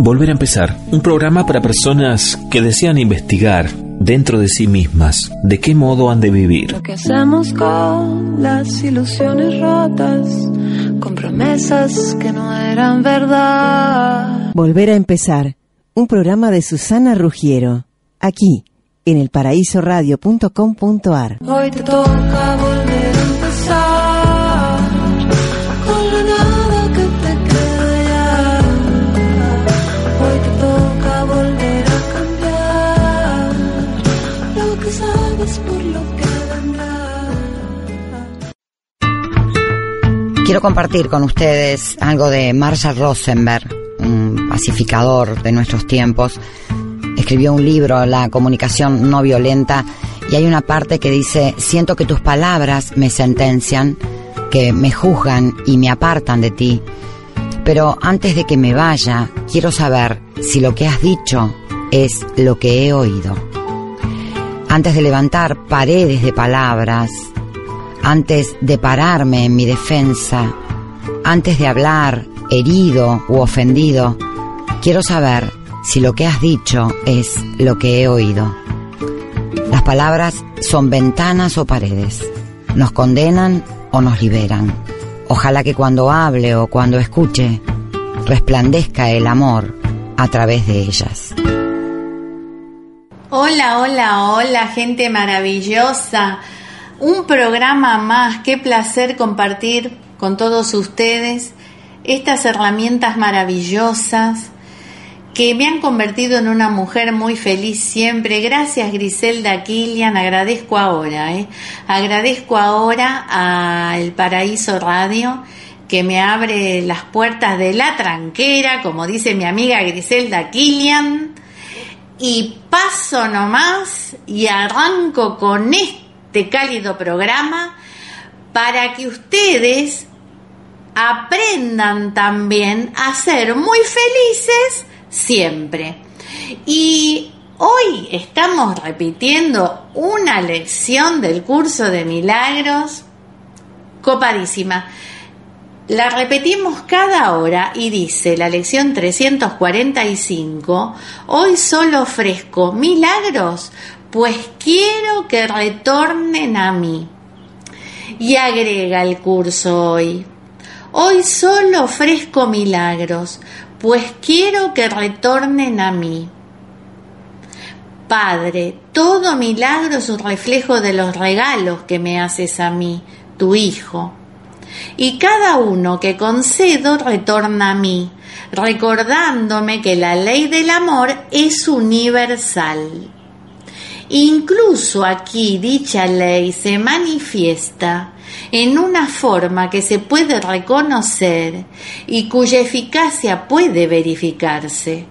Volver a empezar, un programa para personas que desean investigar dentro de sí mismas de qué modo han de vivir. Lo que hacemos con las ilusiones rotas, con promesas que no eran verdad. Volver a empezar, un programa de Susana Rugiero, aquí en elparaísoradio.com.ar. Hoy te toca volver Quiero compartir con ustedes algo de Marshall Rosenberg, un pacificador de nuestros tiempos. Escribió un libro, La comunicación no violenta, y hay una parte que dice, siento que tus palabras me sentencian, que me juzgan y me apartan de ti. Pero antes de que me vaya, quiero saber si lo que has dicho es lo que he oído. Antes de levantar paredes de palabras, antes de pararme en mi defensa, antes de hablar herido u ofendido, quiero saber si lo que has dicho es lo que he oído. Las palabras son ventanas o paredes, nos condenan o nos liberan. Ojalá que cuando hable o cuando escuche, resplandezca el amor a través de ellas. Hola, hola, hola, gente maravillosa. Un programa más, qué placer compartir con todos ustedes estas herramientas maravillosas que me han convertido en una mujer muy feliz siempre. Gracias Griselda Kilian, agradezco ahora, ¿eh? agradezco ahora a El Paraíso Radio que me abre las puertas de la tranquera, como dice mi amiga Griselda Kilian, y paso nomás y arranco con este cálido programa para que ustedes aprendan también a ser muy felices siempre. Y hoy estamos repitiendo una lección del curso de milagros copadísima. La repetimos cada hora y dice la lección 345, hoy solo ofrezco milagros, pues quiero que retornen a mí. Y agrega el curso hoy, hoy solo ofrezco milagros, pues quiero que retornen a mí. Padre, todo milagro es un reflejo de los regalos que me haces a mí, tu Hijo. Y cada uno que concedo retorna a mí, recordándome que la ley del amor es universal. Incluso aquí dicha ley se manifiesta en una forma que se puede reconocer y cuya eficacia puede verificarse.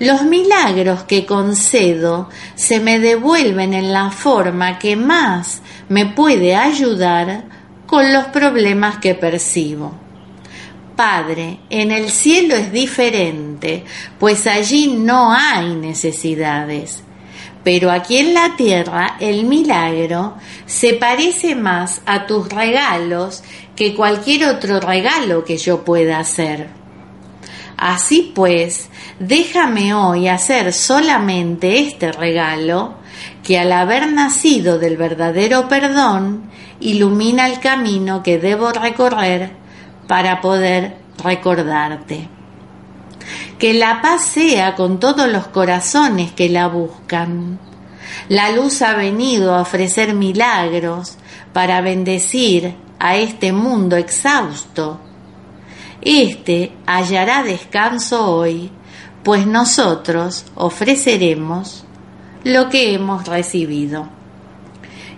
Los milagros que concedo se me devuelven en la forma que más me puede ayudar con los problemas que percibo. Padre, en el cielo es diferente, pues allí no hay necesidades. Pero aquí en la tierra el milagro se parece más a tus regalos que cualquier otro regalo que yo pueda hacer. Así pues, déjame hoy hacer solamente este regalo que al haber nacido del verdadero perdón, ilumina el camino que debo recorrer para poder recordarte. Que la paz sea con todos los corazones que la buscan. La luz ha venido a ofrecer milagros para bendecir a este mundo exhausto. Este hallará descanso hoy, pues nosotros ofreceremos lo que hemos recibido.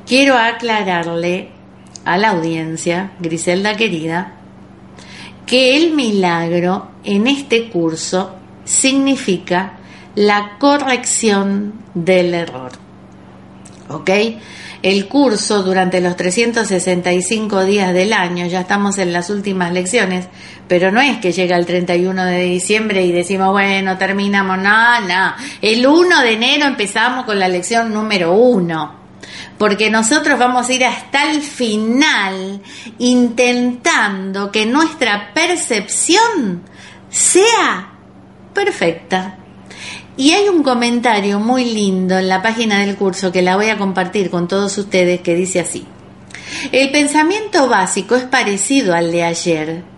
Quiero aclararle a la audiencia, Griselda querida, que el milagro en este curso significa la corrección del error. ¿Ok? El curso durante los 365 días del año, ya estamos en las últimas lecciones, pero no es que llega el 31 de diciembre y decimos, bueno, terminamos, no, no. El 1 de enero empezamos con la lección número 1 porque nosotros vamos a ir hasta el final intentando que nuestra percepción sea perfecta. Y hay un comentario muy lindo en la página del curso que la voy a compartir con todos ustedes que dice así. El pensamiento básico es parecido al de ayer.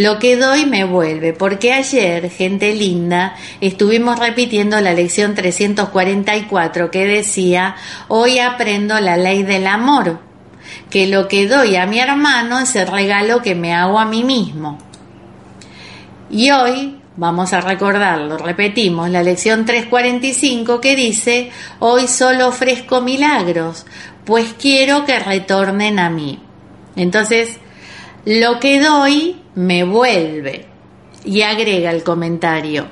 Lo que doy me vuelve, porque ayer, gente linda, estuvimos repitiendo la lección 344 que decía, hoy aprendo la ley del amor, que lo que doy a mi hermano es el regalo que me hago a mí mismo. Y hoy Vamos a recordarlo, repetimos, la lección 345 que dice, hoy solo ofrezco milagros, pues quiero que retornen a mí. Entonces, lo que doy me vuelve. Y agrega el comentario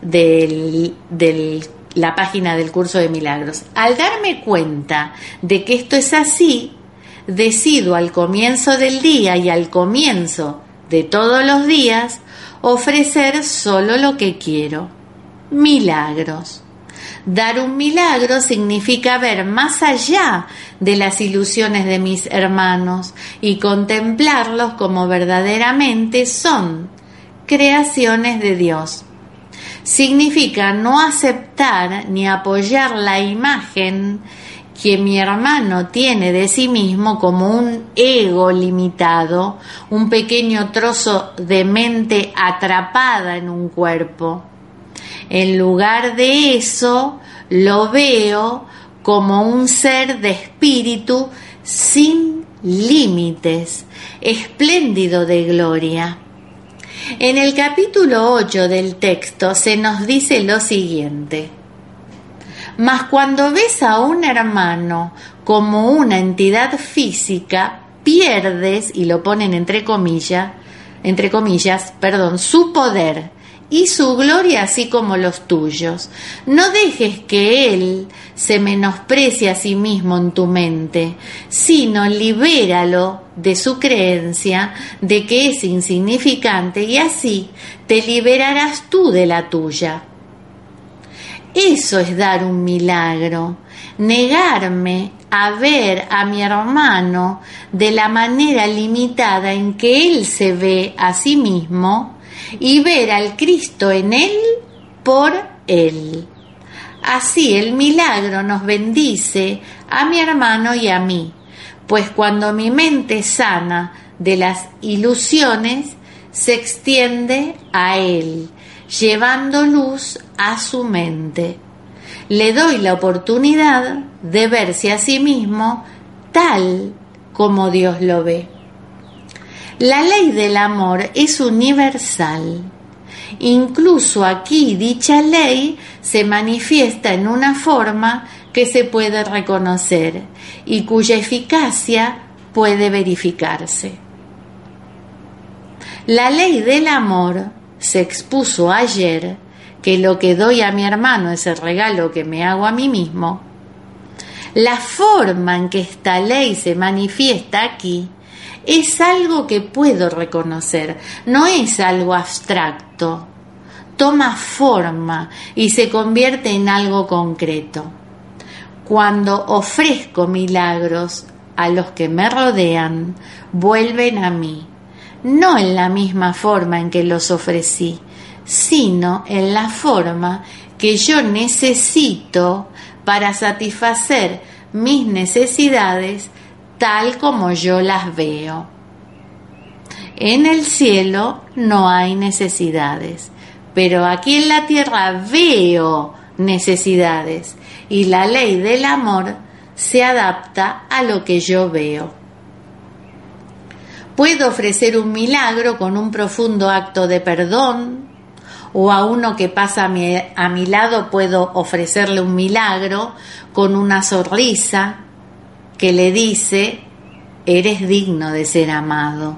de la página del curso de milagros. Al darme cuenta de que esto es así, decido al comienzo del día y al comienzo de todos los días ofrecer solo lo que quiero. Milagros. Dar un milagro significa ver más allá de las ilusiones de mis hermanos y contemplarlos como verdaderamente son, creaciones de Dios. Significa no aceptar ni apoyar la imagen que mi hermano tiene de sí mismo como un ego limitado, un pequeño trozo de mente atrapada en un cuerpo. En lugar de eso, lo veo como un ser de espíritu sin límites, espléndido de gloria. En el capítulo 8 del texto se nos dice lo siguiente. Mas cuando ves a un hermano como una entidad física, pierdes, y lo ponen entre comillas, entre comillas, perdón, su poder y su gloria así como los tuyos. No dejes que Él se menosprecie a sí mismo en tu mente, sino libéralo de su creencia de que es insignificante y así te liberarás tú de la tuya. Eso es dar un milagro, negarme a ver a mi hermano de la manera limitada en que él se ve a sí mismo y ver al Cristo en él por él. Así el milagro nos bendice a mi hermano y a mí, pues cuando mi mente sana de las ilusiones, se extiende a él llevando luz a su mente. Le doy la oportunidad de verse a sí mismo tal como Dios lo ve. La ley del amor es universal. Incluso aquí dicha ley se manifiesta en una forma que se puede reconocer y cuya eficacia puede verificarse. La ley del amor se expuso ayer que lo que doy a mi hermano es el regalo que me hago a mí mismo, la forma en que esta ley se manifiesta aquí es algo que puedo reconocer, no es algo abstracto, toma forma y se convierte en algo concreto. Cuando ofrezco milagros a los que me rodean, vuelven a mí no en la misma forma en que los ofrecí, sino en la forma que yo necesito para satisfacer mis necesidades tal como yo las veo. En el cielo no hay necesidades, pero aquí en la tierra veo necesidades y la ley del amor se adapta a lo que yo veo. Puedo ofrecer un milagro con un profundo acto de perdón, o a uno que pasa a mi, a mi, lado puedo ofrecerle un milagro con una sonrisa que le dice, eres digno de ser amado.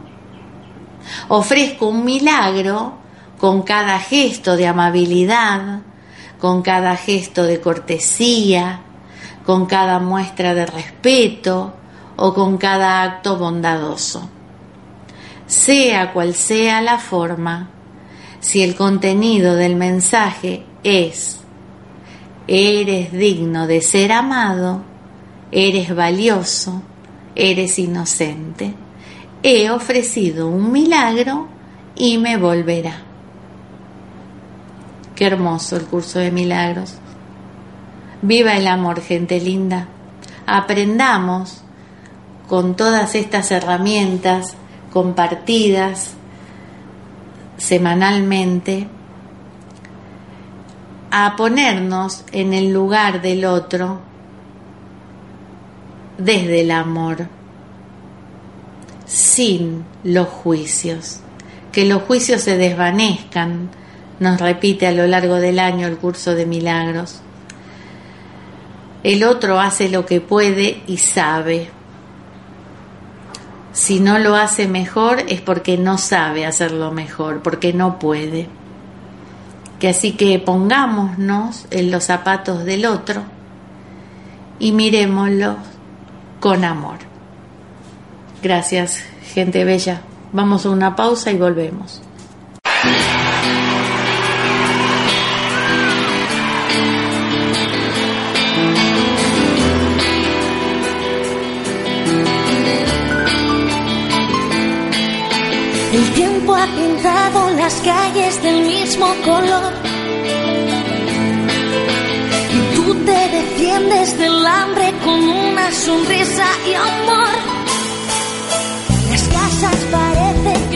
Ofrezco un milagro con cada gesto de amabilidad, con cada gesto de cortesía, con cada muestra de respeto o con cada acto bondadoso sea cual sea la forma, si el contenido del mensaje es, eres digno de ser amado, eres valioso, eres inocente, he ofrecido un milagro y me volverá. Qué hermoso el curso de milagros. Viva el amor, gente linda. Aprendamos con todas estas herramientas compartidas semanalmente a ponernos en el lugar del otro desde el amor, sin los juicios. Que los juicios se desvanezcan, nos repite a lo largo del año el curso de milagros. El otro hace lo que puede y sabe. Si no lo hace mejor es porque no sabe hacerlo mejor, porque no puede. Que así que pongámonos en los zapatos del otro y miremoslo con amor. Gracias, gente bella. Vamos a una pausa y volvemos. El tiempo ha pintado las calles del mismo color. Y tú te defiendes del hambre con una sonrisa y amor. Las casas parecen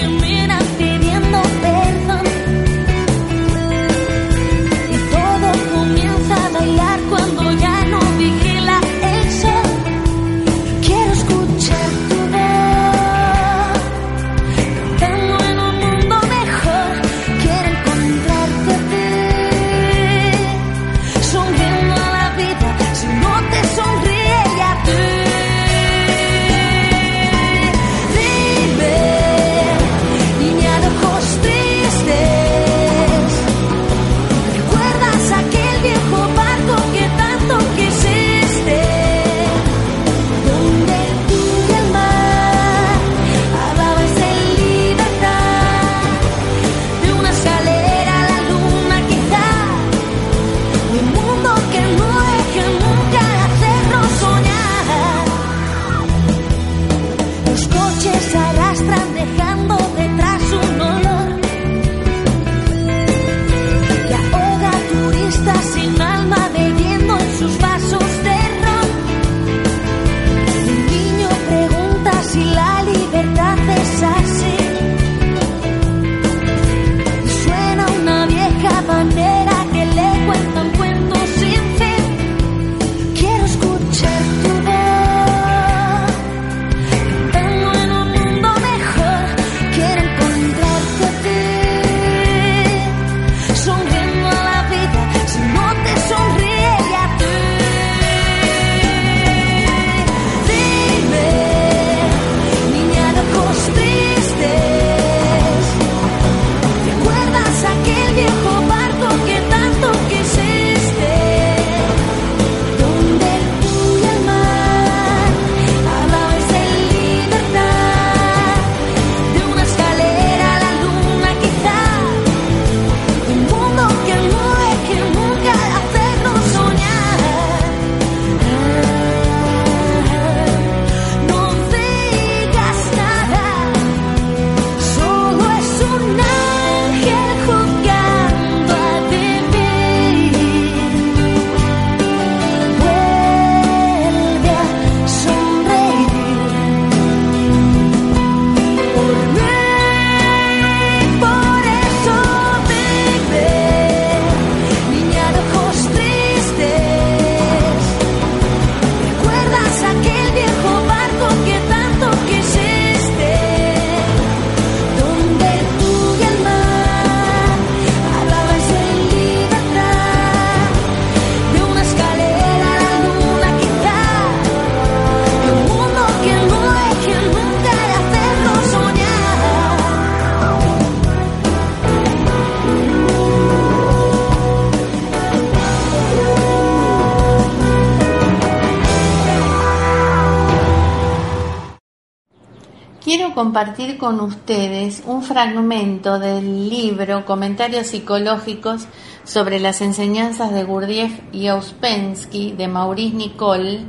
compartir con ustedes un fragmento del libro Comentarios psicológicos sobre las enseñanzas de Gurdjieff y Ouspensky de Maurice Nicole,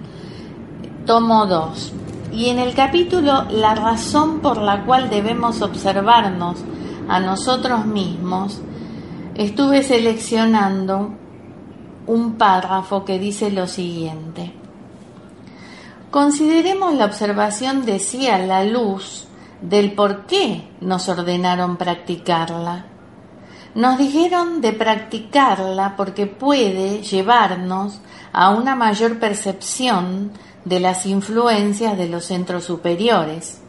tomo 2. Y en el capítulo La razón por la cual debemos observarnos a nosotros mismos, estuve seleccionando un párrafo que dice lo siguiente. Consideremos la observación de sí a la luz del por qué nos ordenaron practicarla. Nos dijeron de practicarla porque puede llevarnos a una mayor percepción de las influencias de los centros superiores.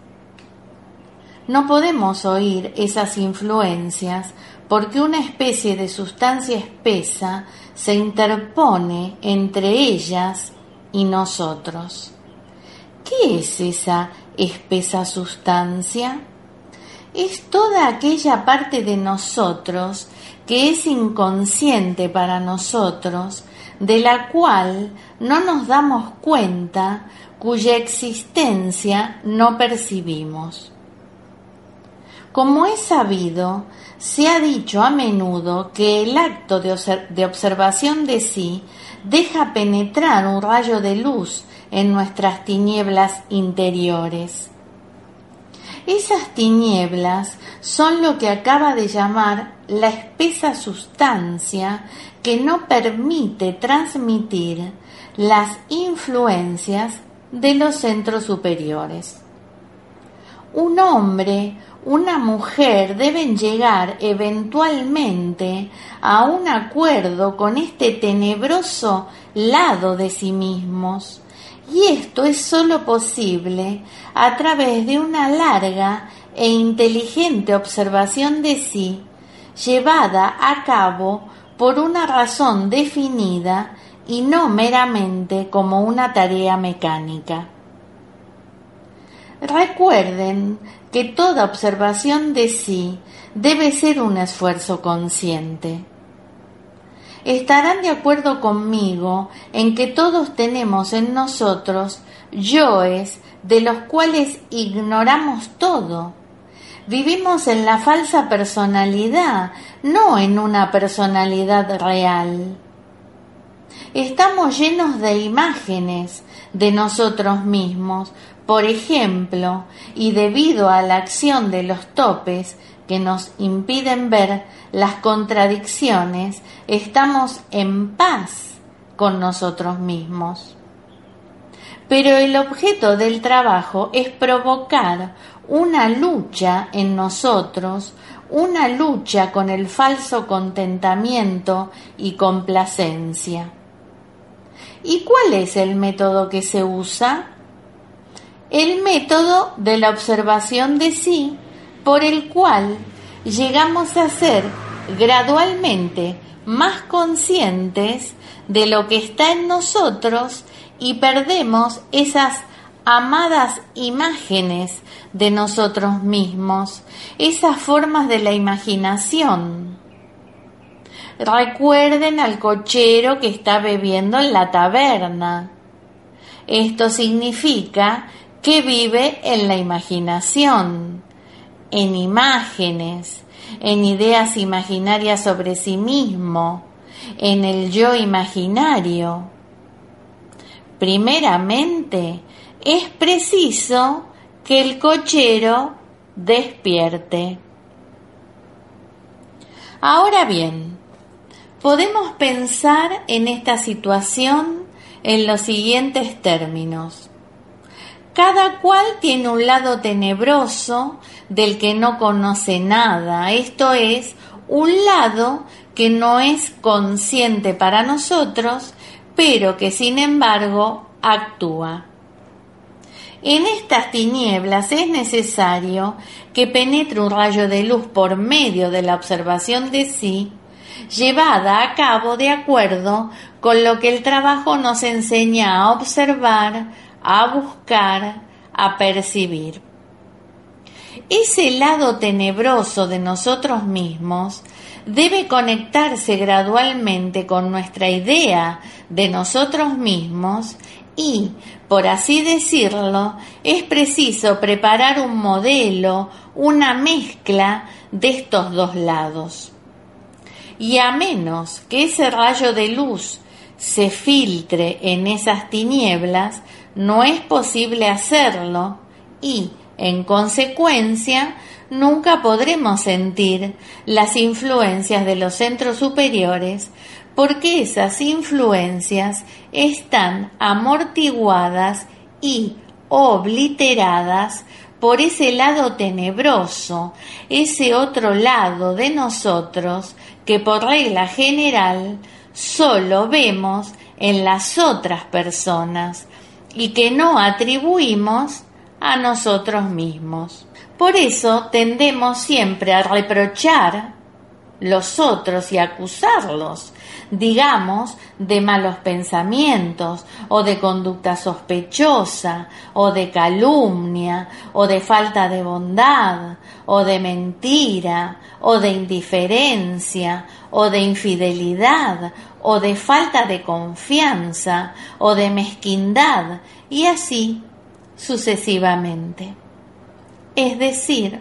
No podemos oír esas influencias porque una especie de sustancia espesa se interpone entre ellas y nosotros. ¿Qué es esa espesa sustancia? Es toda aquella parte de nosotros que es inconsciente para nosotros, de la cual no nos damos cuenta, cuya existencia no percibimos. Como es sabido, se ha dicho a menudo que el acto de, observación de sí deja penetrar un rayo de luz en nuestras tinieblas interiores. Esas tinieblas son lo que acaba de llamar la espesa sustancia que no permite transmitir las influencias de los centros superiores. Un hombre una mujer deben llegar eventualmente a un acuerdo con este tenebroso lado de sí mismos. Y esto es sólo posible a través de una larga e inteligente observación de sí, llevada a cabo por una razón definida y no meramente como una tarea mecánica. Recuerden que toda observación de sí debe ser un esfuerzo consciente. Estarán de acuerdo conmigo en que todos tenemos en nosotros yoes de los cuales ignoramos todo. Vivimos en la falsa personalidad, no en una personalidad real. Estamos llenos de imágenes de nosotros mismos, por ejemplo, y debido a la acción de los topes que nos impiden ver las contradicciones, estamos en paz con nosotros mismos. Pero el objeto del trabajo es provocar una lucha en nosotros, una lucha con el falso contentamiento y complacencia. ¿Y cuál es el método que se usa? el método de la observación de sí por el cual llegamos a ser gradualmente más conscientes de lo que está en nosotros y perdemos esas amadas imágenes de nosotros mismos, esas formas de la imaginación. Recuerden al cochero que está bebiendo en la taberna. Esto significa que vive en la imaginación, en imágenes, en ideas imaginarias sobre sí mismo, en el yo imaginario. Primeramente, es preciso que el cochero despierte. Ahora bien, podemos pensar en esta situación en los siguientes términos. Cada cual tiene un lado tenebroso del que no conoce nada, esto es, un lado que no es consciente para nosotros, pero que sin embargo actúa. En estas tinieblas es necesario que penetre un rayo de luz por medio de la observación de sí, llevada a cabo de acuerdo con lo que el trabajo nos enseña a observar, a buscar, a percibir. Ese lado tenebroso de nosotros mismos debe conectarse gradualmente con nuestra idea de nosotros mismos y, por así decirlo, es preciso preparar un modelo, una mezcla de estos dos lados. Y a menos que ese rayo de luz se filtre en esas tinieblas, no es posible hacerlo y, en consecuencia, nunca podremos sentir las influencias de los centros superiores porque esas influencias están amortiguadas y obliteradas por ese lado tenebroso, ese otro lado de nosotros que por regla general solo vemos en las otras personas y que no atribuimos a nosotros mismos. Por eso tendemos siempre a reprochar los otros y acusarlos, digamos, de malos pensamientos, o de conducta sospechosa, o de calumnia, o de falta de bondad, o de mentira, o de indiferencia, o de infidelidad, o de falta de confianza, o de mezquindad, y así sucesivamente. Es decir,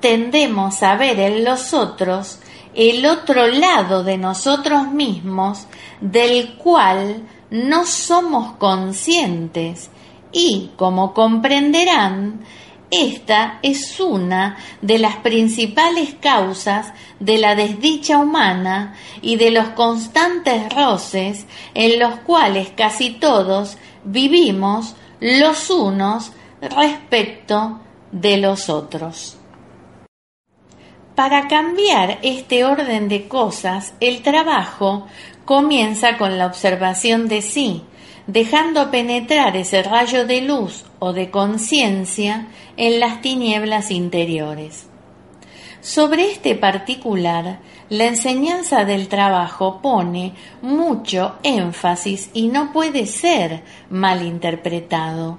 tendemos a ver en los otros el otro lado de nosotros mismos del cual no somos conscientes y, como comprenderán, esta es una de las principales causas de la desdicha humana y de los constantes roces en los cuales casi todos vivimos los unos respecto de los otros. Para cambiar este orden de cosas, el trabajo comienza con la observación de sí, dejando penetrar ese rayo de luz o de conciencia en las tinieblas interiores. Sobre este particular, la enseñanza del trabajo pone mucho énfasis y no puede ser mal interpretado.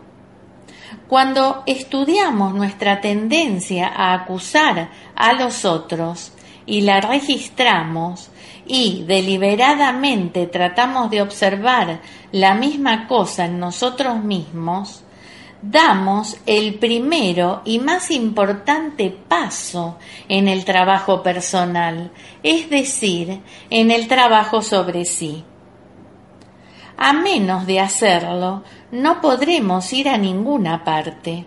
Cuando estudiamos nuestra tendencia a acusar a los otros y la registramos y deliberadamente tratamos de observar la misma cosa en nosotros mismos, damos el primero y más importante paso en el trabajo personal, es decir, en el trabajo sobre sí. A menos de hacerlo, no podremos ir a ninguna parte.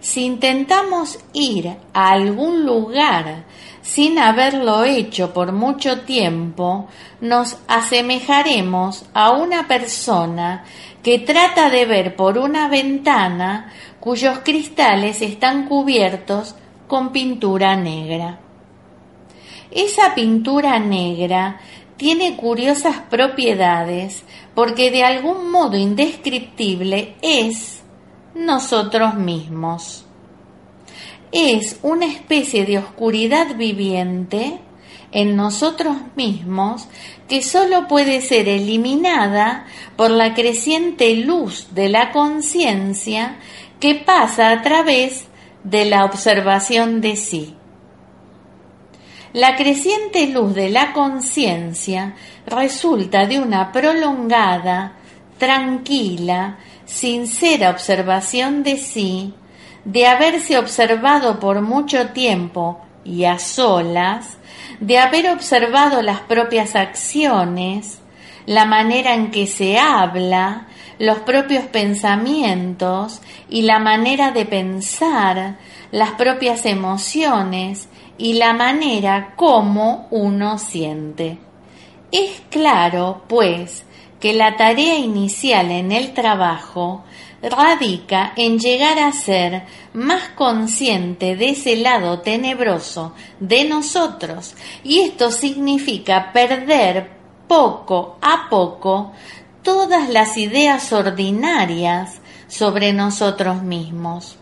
Si intentamos ir a algún lugar sin haberlo hecho por mucho tiempo, nos asemejaremos a una persona que trata de ver por una ventana cuyos cristales están cubiertos con pintura negra. Esa pintura negra tiene curiosas propiedades porque de algún modo indescriptible es nosotros mismos. Es una especie de oscuridad viviente en nosotros mismos que sólo puede ser eliminada por la creciente luz de la conciencia que pasa a través de la observación de sí. La creciente luz de la conciencia resulta de una prolongada, tranquila, sincera observación de sí, de haberse observado por mucho tiempo y a solas, de haber observado las propias acciones, la manera en que se habla, los propios pensamientos y la manera de pensar, las propias emociones y la manera como uno siente. Es claro, pues, que la tarea inicial en el trabajo radica en llegar a ser más consciente de ese lado tenebroso de nosotros y esto significa perder poco a poco todas las ideas ordinarias sobre nosotros mismos.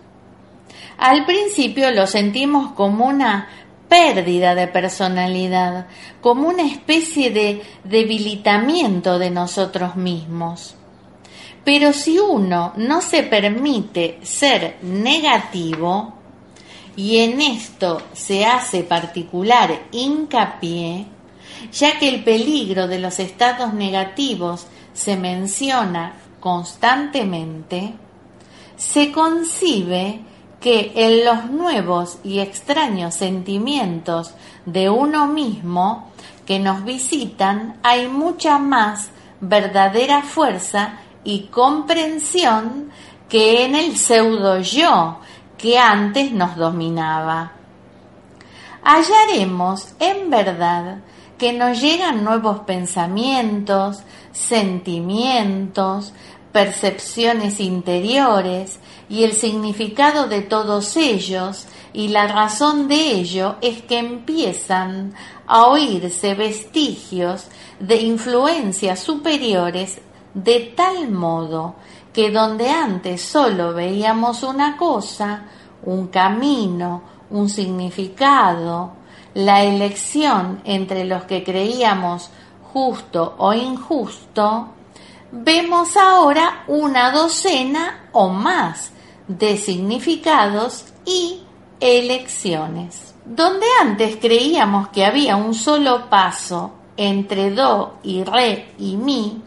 Al principio lo sentimos como una pérdida de personalidad, como una especie de debilitamiento de nosotros mismos. Pero si uno no se permite ser negativo, y en esto se hace particular hincapié, ya que el peligro de los estados negativos se menciona constantemente, se concibe que en los nuevos y extraños sentimientos de uno mismo que nos visitan hay mucha más verdadera fuerza y comprensión que en el pseudo yo que antes nos dominaba. Hallaremos en verdad que nos llegan nuevos pensamientos, sentimientos, percepciones interiores y el significado de todos ellos y la razón de ello es que empiezan a oírse vestigios de influencias superiores de tal modo que donde antes solo veíamos una cosa, un camino, un significado, la elección entre los que creíamos justo o injusto, vemos ahora una docena o más de significados y elecciones. Donde antes creíamos que había un solo paso entre do y re y mi,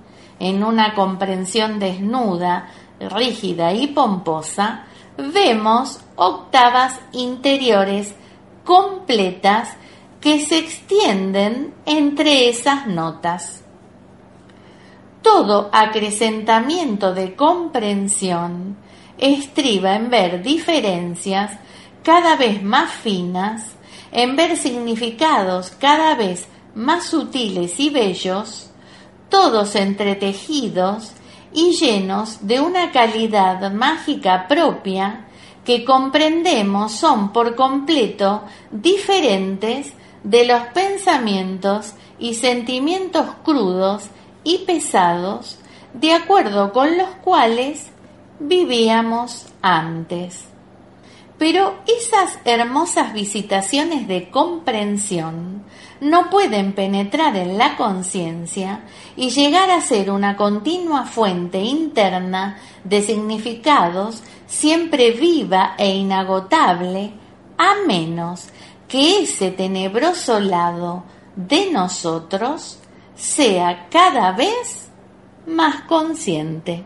en una comprensión desnuda, rígida y pomposa, vemos octavas interiores completas que se extienden entre esas notas. Todo acrecentamiento de comprensión estriba en ver diferencias cada vez más finas, en ver significados cada vez más sutiles y bellos, todos entretejidos y llenos de una calidad mágica propia que comprendemos son por completo diferentes de los pensamientos y sentimientos crudos y pesados de acuerdo con los cuales vivíamos antes. Pero esas hermosas visitaciones de comprensión no pueden penetrar en la conciencia y llegar a ser una continua fuente interna de significados siempre viva e inagotable, a menos que ese tenebroso lado de nosotros sea cada vez más consciente.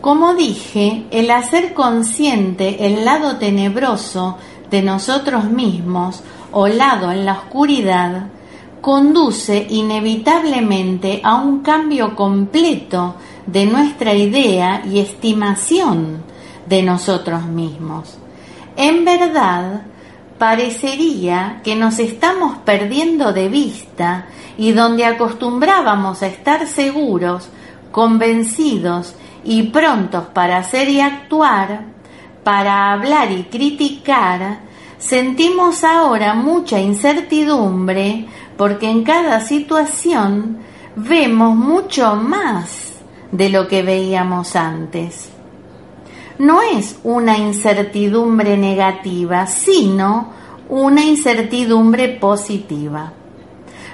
Como dije, el hacer consciente el lado tenebroso de nosotros mismos o lado en la oscuridad conduce inevitablemente a un cambio completo de nuestra idea y estimación de nosotros mismos. En verdad, parecería que nos estamos perdiendo de vista y donde acostumbrábamos a estar seguros, convencidos y prontos para hacer y actuar, para hablar y criticar, sentimos ahora mucha incertidumbre porque en cada situación vemos mucho más de lo que veíamos antes. No es una incertidumbre negativa, sino una incertidumbre positiva.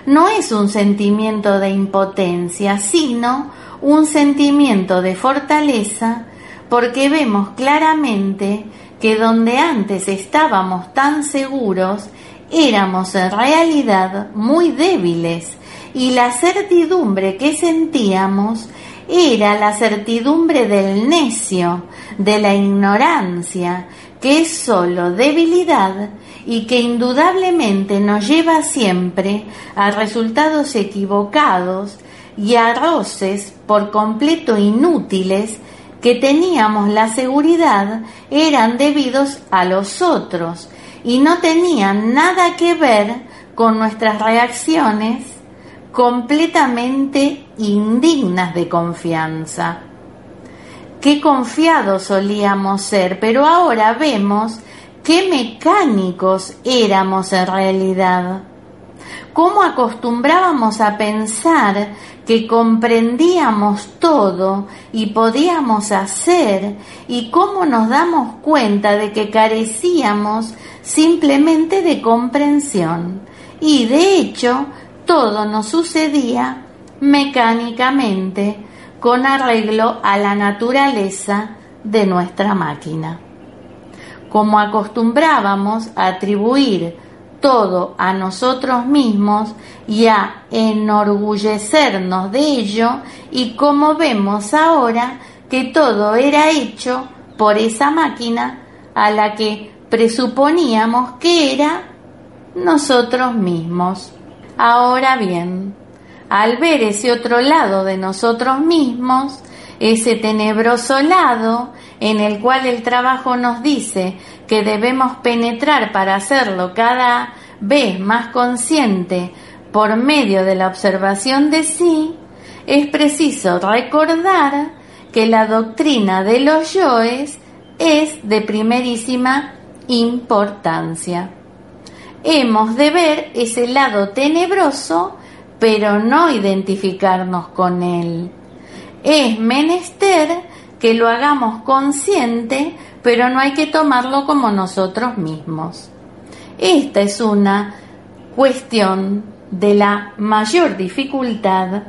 No es un sentimiento de impotencia, sino un sentimiento de fortaleza porque vemos claramente que donde antes estábamos tan seguros, éramos en realidad muy débiles y la certidumbre que sentíamos era la certidumbre del necio, de la ignorancia, que es sólo debilidad y que indudablemente nos lleva siempre a resultados equivocados y a roces por completo inútiles que teníamos la seguridad eran debidos a los otros y no tenían nada que ver con nuestras reacciones completamente indignas de confianza. Qué confiados solíamos ser, pero ahora vemos qué mecánicos éramos en realidad. Cómo acostumbrábamos a pensar que comprendíamos todo y podíamos hacer y cómo nos damos cuenta de que carecíamos simplemente de comprensión. Y de hecho, todo nos sucedía mecánicamente con arreglo a la naturaleza de nuestra máquina. Como acostumbrábamos a atribuir todo a nosotros mismos y a enorgullecernos de ello y como vemos ahora que todo era hecho por esa máquina a la que presuponíamos que era nosotros mismos. Ahora bien, al ver ese otro lado de nosotros mismos, ese tenebroso lado en el cual el trabajo nos dice que debemos penetrar para hacerlo cada vez más consciente por medio de la observación de sí, es preciso recordar que la doctrina de los yoes es de primerísima importancia. Hemos de ver ese lado tenebroso, pero no identificarnos con él. Es menester que lo hagamos consciente, pero no hay que tomarlo como nosotros mismos. Esta es una cuestión de la mayor dificultad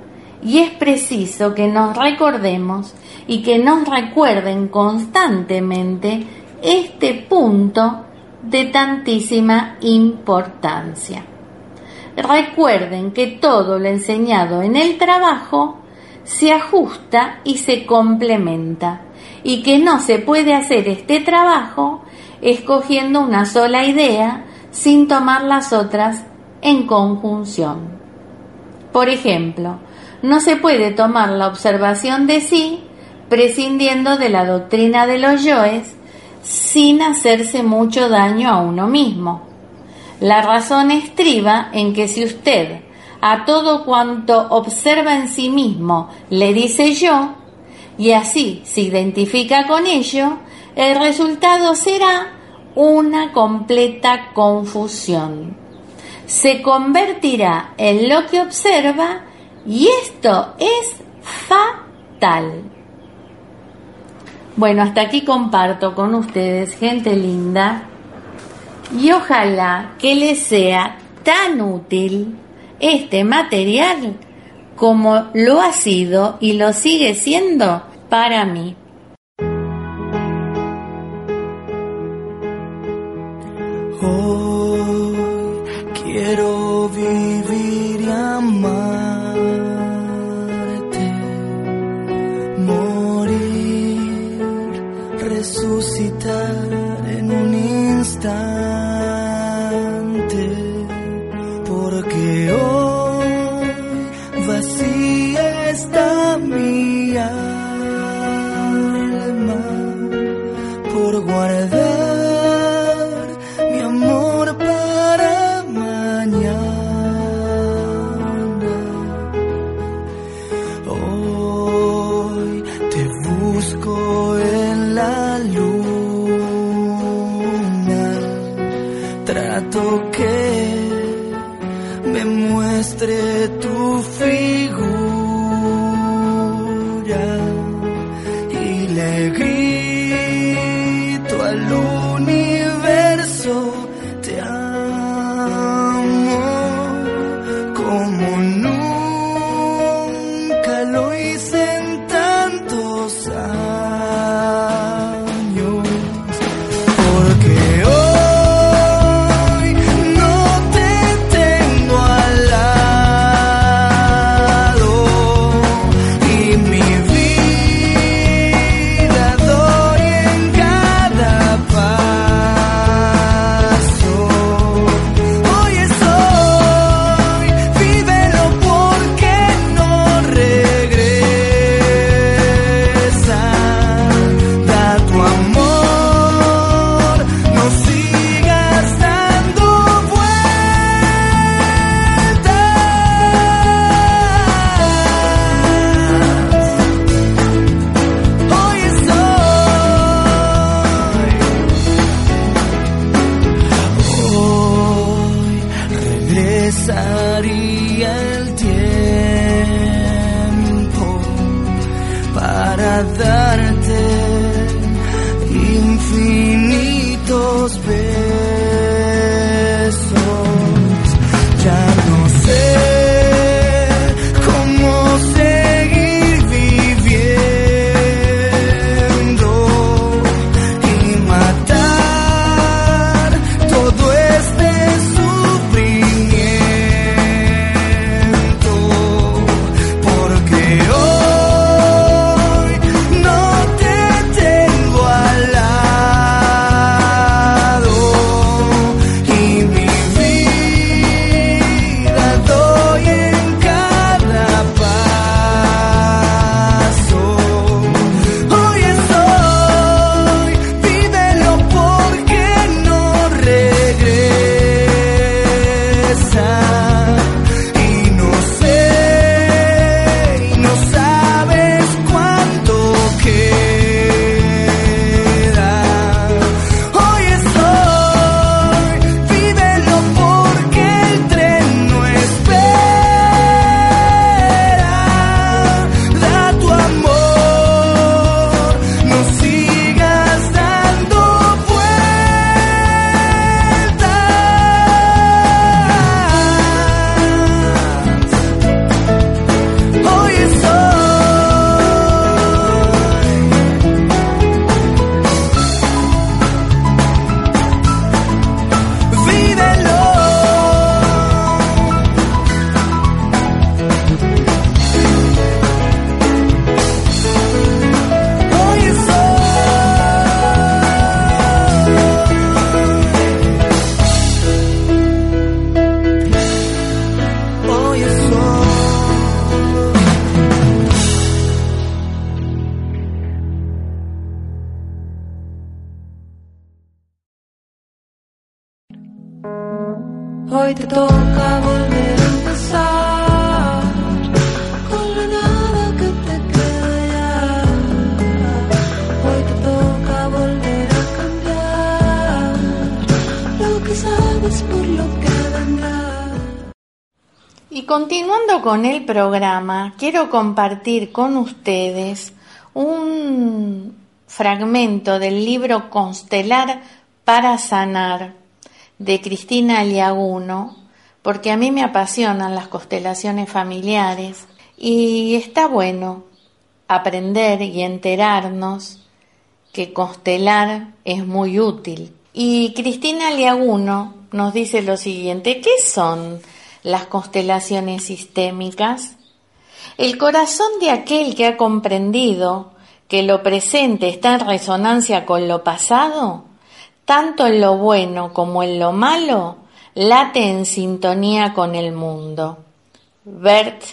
y es preciso que nos recordemos y que nos recuerden constantemente este punto de tantísima importancia. Recuerden que todo lo enseñado en el trabajo se ajusta y se complementa y que no se puede hacer este trabajo escogiendo una sola idea sin tomar las otras en conjunción. Por ejemplo, no se puede tomar la observación de sí prescindiendo de la doctrina de los yoes sin hacerse mucho daño a uno mismo. La razón estriba en que si usted a todo cuanto observa en sí mismo le dice yo, y así se identifica con ello, el resultado será una completa confusión. Se convertirá en lo que observa y esto es fatal. Bueno, hasta aquí comparto con ustedes, gente linda, y ojalá que les sea tan útil este material como lo ha sido y lo sigue siendo para mí. Hoy quiero vivir y amarte, morir, resucitar en un instante, con el programa, quiero compartir con ustedes un fragmento del libro Constelar para Sanar de Cristina Liaguno, porque a mí me apasionan las constelaciones familiares y está bueno aprender y enterarnos que constelar es muy útil. Y Cristina Liaguno nos dice lo siguiente, ¿qué son las constelaciones sistémicas? El corazón de aquel que ha comprendido que lo presente está en resonancia con lo pasado, tanto en lo bueno como en lo malo, late en sintonía con el mundo. Bert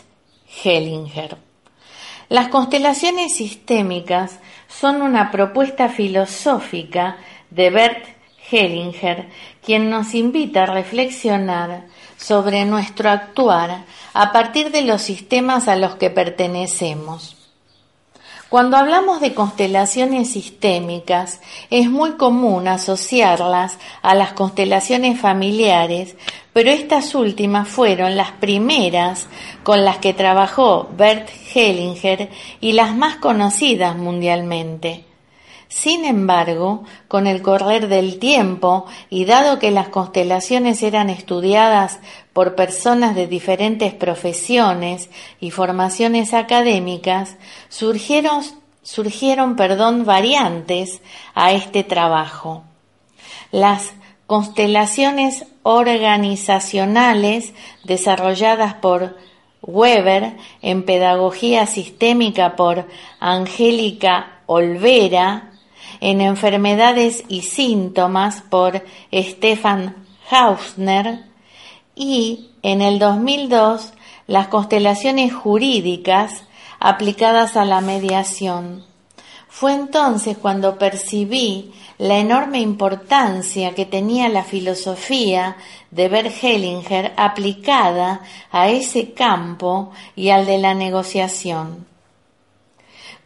Hellinger. Las constelaciones sistémicas son una propuesta filosófica de Bert Hellinger, quien nos invita a reflexionar sobre nuestro actuar a partir de los sistemas a los que pertenecemos. Cuando hablamos de constelaciones sistémicas, es muy común asociarlas a las constelaciones familiares, pero estas últimas fueron las primeras con las que trabajó Bert Hellinger y las más conocidas mundialmente. Sin embargo, con el correr del tiempo y dado que las constelaciones eran estudiadas por personas de diferentes profesiones y formaciones académicas, surgieron, surgieron perdón, variantes a este trabajo. Las constelaciones organizacionales desarrolladas por Weber en Pedagogía Sistémica por Angélica Olvera en Enfermedades y Síntomas por Stefan Hausner y en el 2002 las constelaciones jurídicas aplicadas a la mediación. Fue entonces cuando percibí la enorme importancia que tenía la filosofía de Bert Hellinger aplicada a ese campo y al de la negociación.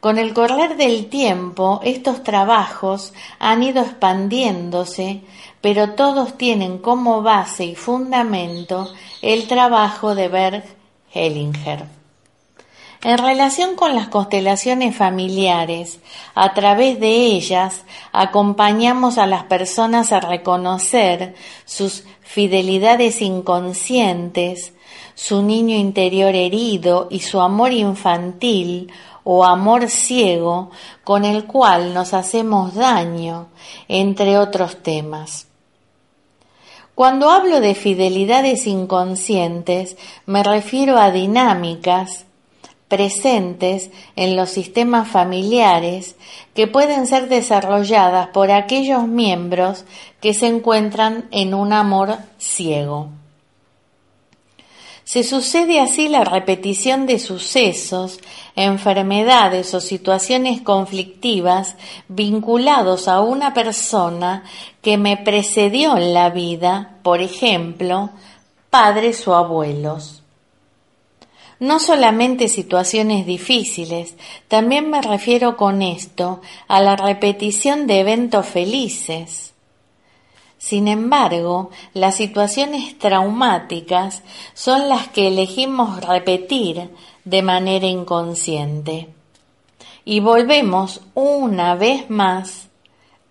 Con el correr del tiempo, estos trabajos han ido expandiéndose, pero todos tienen como base y fundamento el trabajo de Bert Hellinger. En relación con las constelaciones familiares, a través de ellas acompañamos a las personas a reconocer sus fidelidades inconscientes, su niño interior herido y su amor infantil o amor ciego con el cual nos hacemos daño, entre otros temas. Cuando hablo de fidelidades inconscientes, me refiero a dinámicas presentes en los sistemas familiares que pueden ser desarrolladas por aquellos miembros que se encuentran en un amor ciego. Se sucede así la repetición de sucesos, enfermedades o situaciones conflictivas vinculados a una persona que me precedió en la vida, por ejemplo, padres o abuelos. No solamente situaciones difíciles, también me refiero con esto a la repetición de eventos felices sin embargo, las situaciones traumáticas son las que elegimos repetir de manera inconsciente. Y volvemos una vez más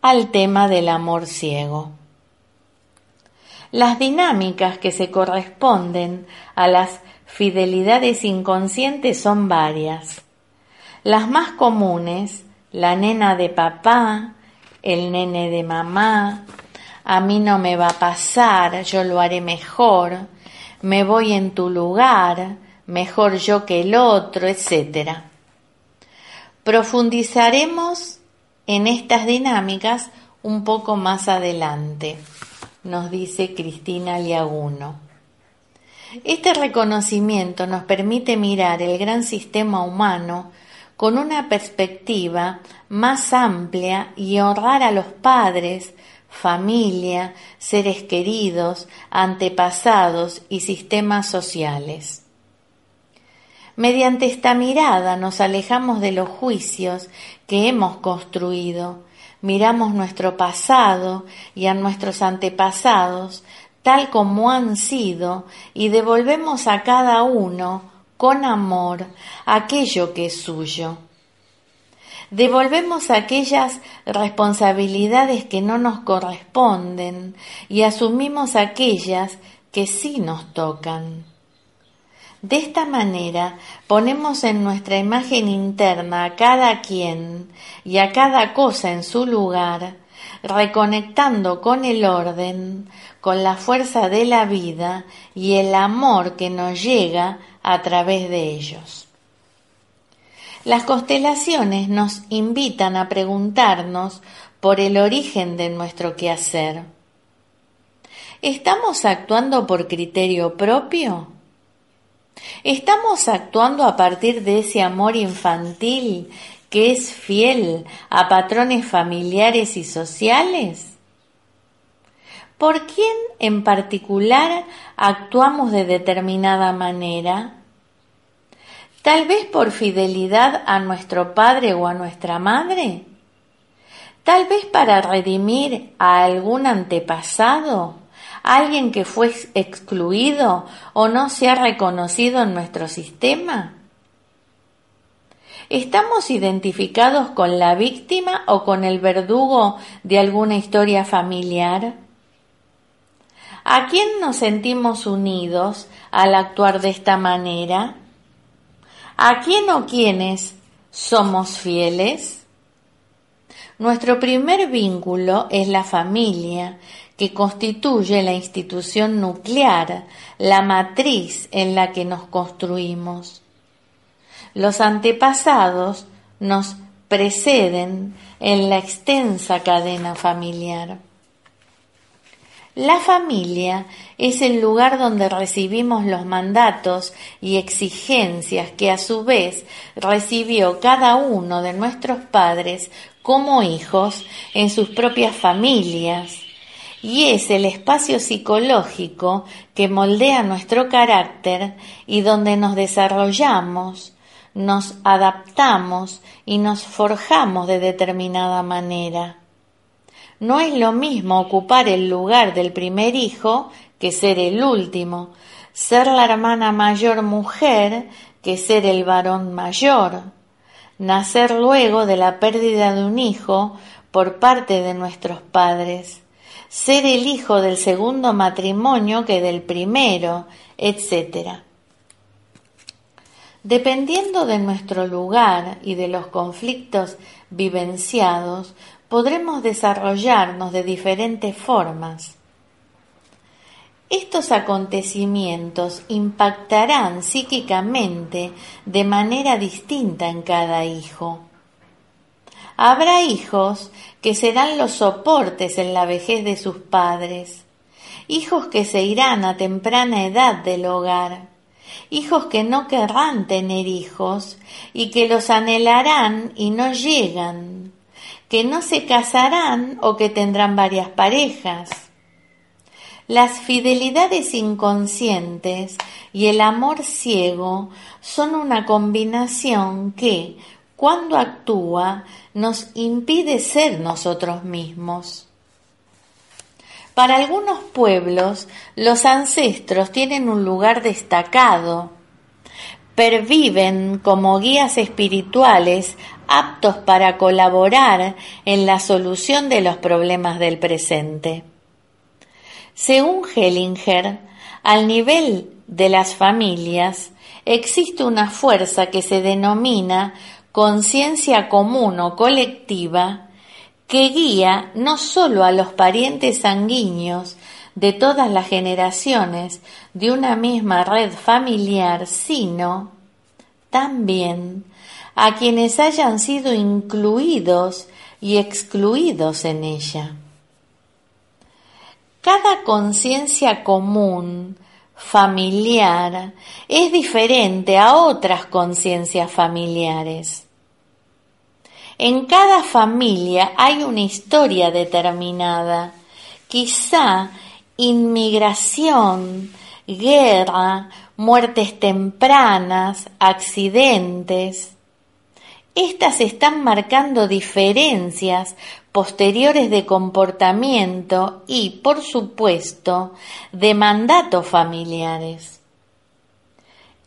al tema del amor ciego. Las dinámicas que se corresponden a las fidelidades inconscientes son varias. Las más comunes, la nena de papá, el nene de mamá, a mí no me va a pasar, yo lo haré mejor, me voy en tu lugar, mejor yo que el otro, etc. Profundizaremos en estas dinámicas un poco más adelante, nos dice Cristina Liaguno. Este reconocimiento nos permite mirar el gran sistema humano con una perspectiva más amplia y honrar a los padres, familia, seres queridos, antepasados y sistemas sociales. Mediante esta mirada nos alejamos de los juicios que hemos construido, miramos nuestro pasado y a nuestros antepasados tal como han sido y devolvemos a cada uno con amor aquello que es suyo. Devolvemos aquellas responsabilidades que no nos corresponden y asumimos aquellas que sí nos tocan. De esta manera ponemos en nuestra imagen interna a cada quien y a cada cosa en su lugar, reconectando con el orden, con la fuerza de la vida y el amor que nos llega a través de ellos. Las constelaciones nos invitan a preguntarnos por el origen de nuestro quehacer. ¿Estamos actuando por criterio propio? ¿Estamos actuando a partir de ese amor infantil que es fiel a patrones familiares y sociales? ¿Por quién en particular actuamos de determinada manera? Tal vez por fidelidad a nuestro padre o a nuestra madre. Tal vez para redimir a algún antepasado, alguien que fue excluido o no se ha reconocido en nuestro sistema. ¿Estamos identificados con la víctima o con el verdugo de alguna historia familiar? ¿A quién nos sentimos unidos al actuar de esta manera? ¿A quién o quiénes somos fieles? Nuestro primer vínculo es la familia, que constituye la institución nuclear, la matriz en la que nos construimos. Los antepasados nos preceden en la extensa cadena familiar. La familia es el lugar donde recibimos los mandatos y exigencias que a su vez recibió cada uno de nuestros padres como hijos en sus propias familias y es el espacio psicológico que moldea nuestro carácter y donde nos desarrollamos, nos adaptamos y nos forjamos de determinada manera. No es lo mismo ocupar el lugar del primer hijo que ser el último, ser la hermana mayor mujer que ser el varón mayor, nacer luego de la pérdida de un hijo por parte de nuestros padres, ser el hijo del segundo matrimonio que del primero, etc. Dependiendo de nuestro lugar y de los conflictos vivenciados, podremos desarrollarnos de diferentes formas. Estos acontecimientos impactarán psíquicamente de manera distinta en cada hijo. Habrá hijos que serán los soportes en la vejez de sus padres, hijos que se irán a temprana edad del hogar, hijos que no querrán tener hijos y que los anhelarán y no llegan, que no se casarán o que tendrán varias parejas. Las fidelidades inconscientes y el amor ciego son una combinación que, cuando actúa, nos impide ser nosotros mismos. Para algunos pueblos, los ancestros tienen un lugar destacado, perviven como guías espirituales aptos para colaborar en la solución de los problemas del presente. Según Hellinger, al nivel de las familias existe una fuerza que se denomina conciencia común o colectiva que guía no sólo a los parientes sanguíneos de todas las generaciones de una misma red familiar, sino también a quienes hayan sido incluidos y excluidos en ella. Cada conciencia común, familiar, es diferente a otras conciencias familiares. En cada familia hay una historia determinada quizá inmigración, guerra, muertes tempranas, accidentes. Estas están marcando diferencias posteriores de comportamiento y, por supuesto, de mandatos familiares.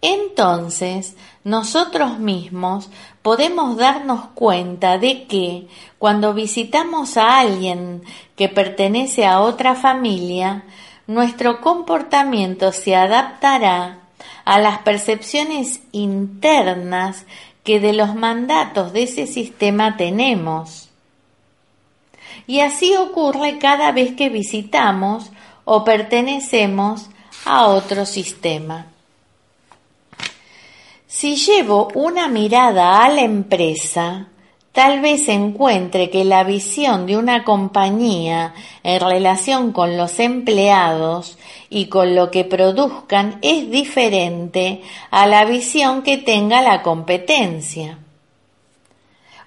Entonces, nosotros mismos podemos darnos cuenta de que cuando visitamos a alguien que pertenece a otra familia, nuestro comportamiento se adaptará a las percepciones internas que de los mandatos de ese sistema tenemos. Y así ocurre cada vez que visitamos o pertenecemos a otro sistema. Si llevo una mirada a la empresa, tal vez encuentre que la visión de una compañía en relación con los empleados y con lo que produzcan es diferente a la visión que tenga la competencia.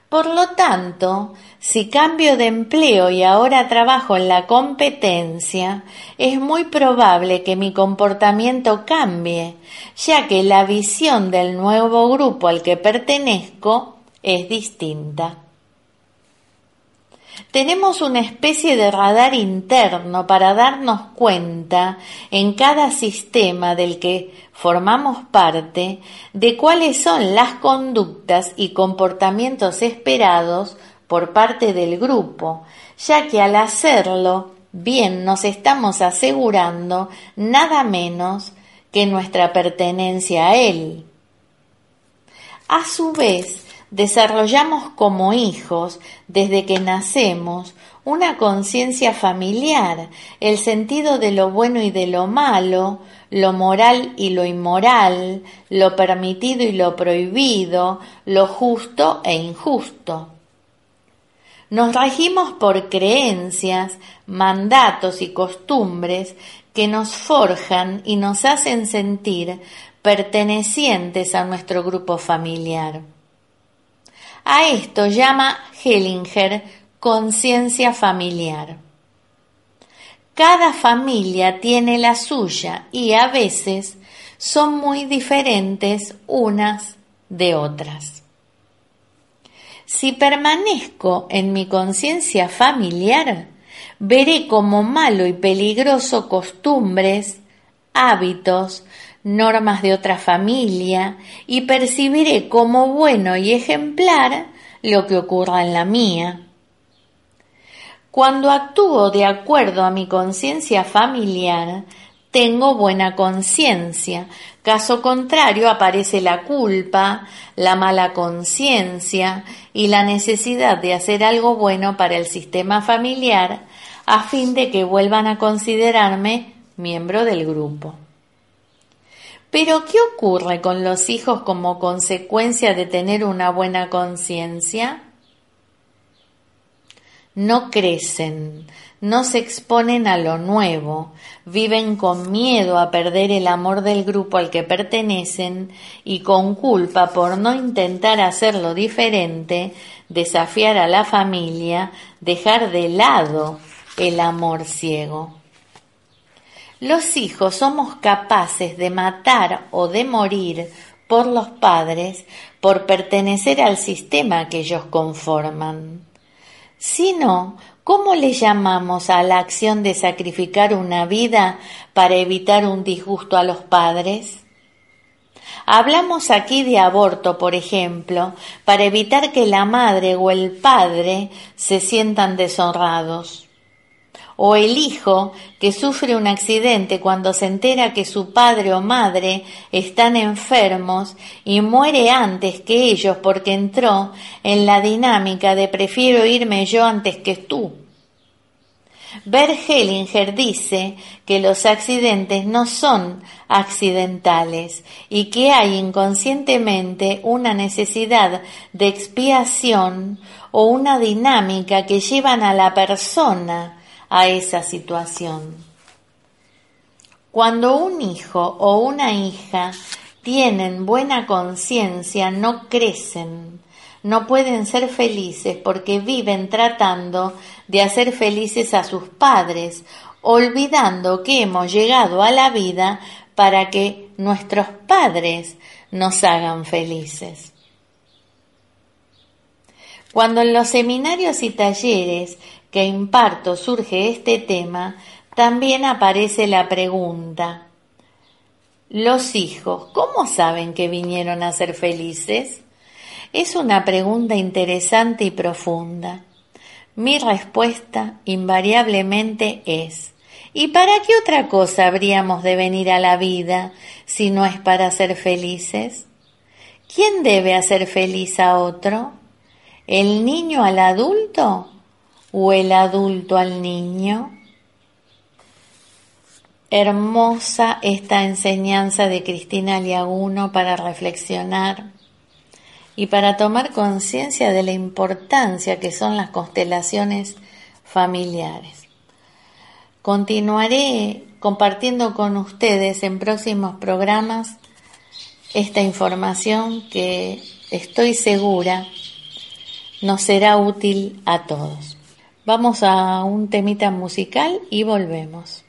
Por lo tanto, si cambio de empleo y ahora trabajo en la competencia, es muy probable que mi comportamiento cambie, ya que la visión del nuevo grupo al que pertenezco es distinta. Tenemos una especie de radar interno para darnos cuenta en cada sistema del que formamos parte de cuáles son las conductas y comportamientos esperados por parte del grupo, ya que al hacerlo bien nos estamos asegurando nada menos que nuestra pertenencia a él. A su vez, desarrollamos como hijos, desde que nacemos, una conciencia familiar, el sentido de lo bueno y de lo malo, lo moral y lo inmoral, lo permitido y lo prohibido, lo justo e injusto. Nos regimos por creencias, mandatos y costumbres que nos forjan y nos hacen sentir pertenecientes a nuestro grupo familiar. A esto llama Hellinger conciencia familiar. Cada familia tiene la suya y a veces son muy diferentes unas de otras. Si permanezco en mi conciencia familiar, veré como malo y peligroso costumbres, hábitos, normas de otra familia y percibiré como bueno y ejemplar lo que ocurra en la mía. Cuando actúo de acuerdo a mi conciencia familiar, tengo buena conciencia. Caso contrario aparece la culpa, la mala conciencia y la necesidad de hacer algo bueno para el sistema familiar a fin de que vuelvan a considerarme miembro del grupo. Pero ¿qué ocurre con los hijos como consecuencia de tener una buena conciencia? No crecen, no se exponen a lo nuevo, viven con miedo a perder el amor del grupo al que pertenecen y con culpa por no intentar hacerlo diferente, desafiar a la familia, dejar de lado el amor ciego. Los hijos somos capaces de matar o de morir por los padres por pertenecer al sistema que ellos conforman. Si no, ¿cómo le llamamos a la acción de sacrificar una vida para evitar un disgusto a los padres? Hablamos aquí de aborto, por ejemplo, para evitar que la madre o el padre se sientan deshonrados o el hijo que sufre un accidente cuando se entera que su padre o madre están enfermos y muere antes que ellos porque entró en la dinámica de prefiero irme yo antes que tú. Bert Hellinger dice que los accidentes no son accidentales y que hay inconscientemente una necesidad de expiación o una dinámica que llevan a la persona a esa situación. Cuando un hijo o una hija tienen buena conciencia, no crecen, no pueden ser felices porque viven tratando de hacer felices a sus padres, olvidando que hemos llegado a la vida para que nuestros padres nos hagan felices. Cuando en los seminarios y talleres que imparto surge este tema, también aparece la pregunta, ¿los hijos cómo saben que vinieron a ser felices? Es una pregunta interesante y profunda. Mi respuesta invariablemente es, ¿y para qué otra cosa habríamos de venir a la vida si no es para ser felices? ¿Quién debe hacer feliz a otro? ¿El niño al adulto o el adulto al niño? Hermosa esta enseñanza de Cristina Liaguno para reflexionar y para tomar conciencia de la importancia que son las constelaciones familiares. Continuaré compartiendo con ustedes en próximos programas esta información que estoy segura nos será útil a todos. Vamos a un temita musical y volvemos.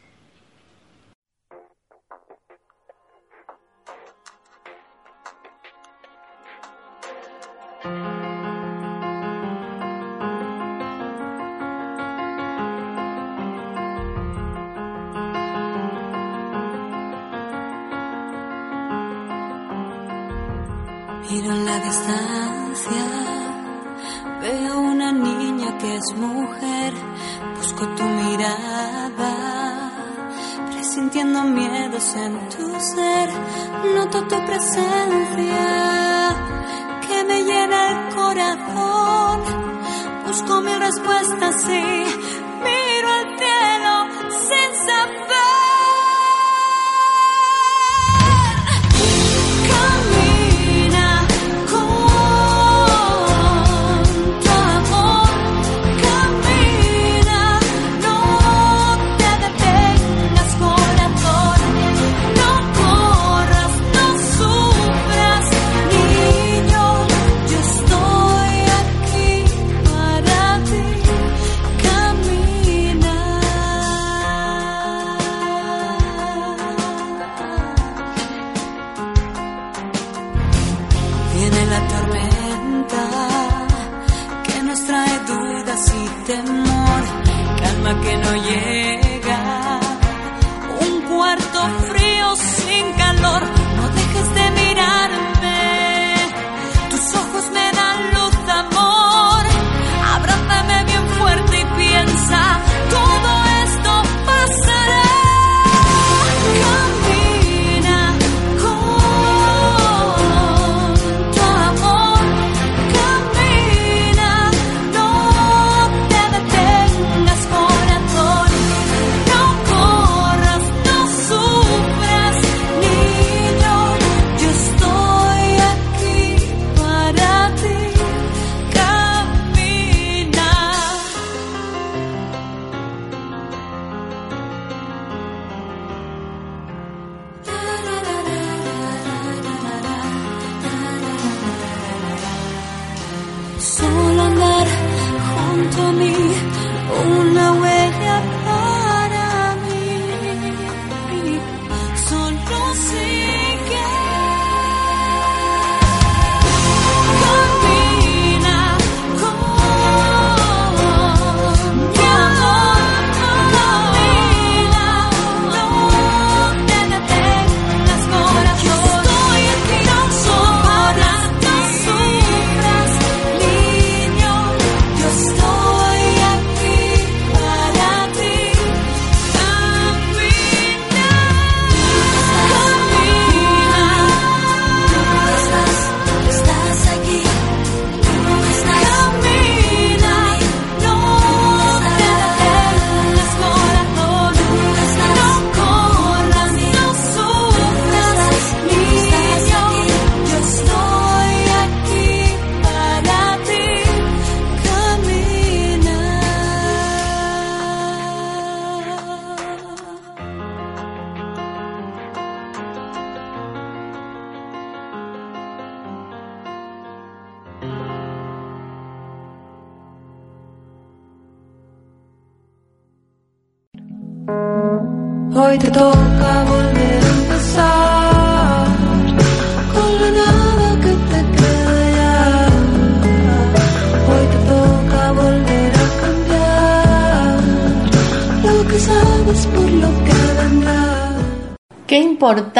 Que es mujer, busco tu mirada, presintiendo miedos en tu ser, noto tu presencia que me llena el corazón, busco mi respuesta sí, miro al cielo sin saber.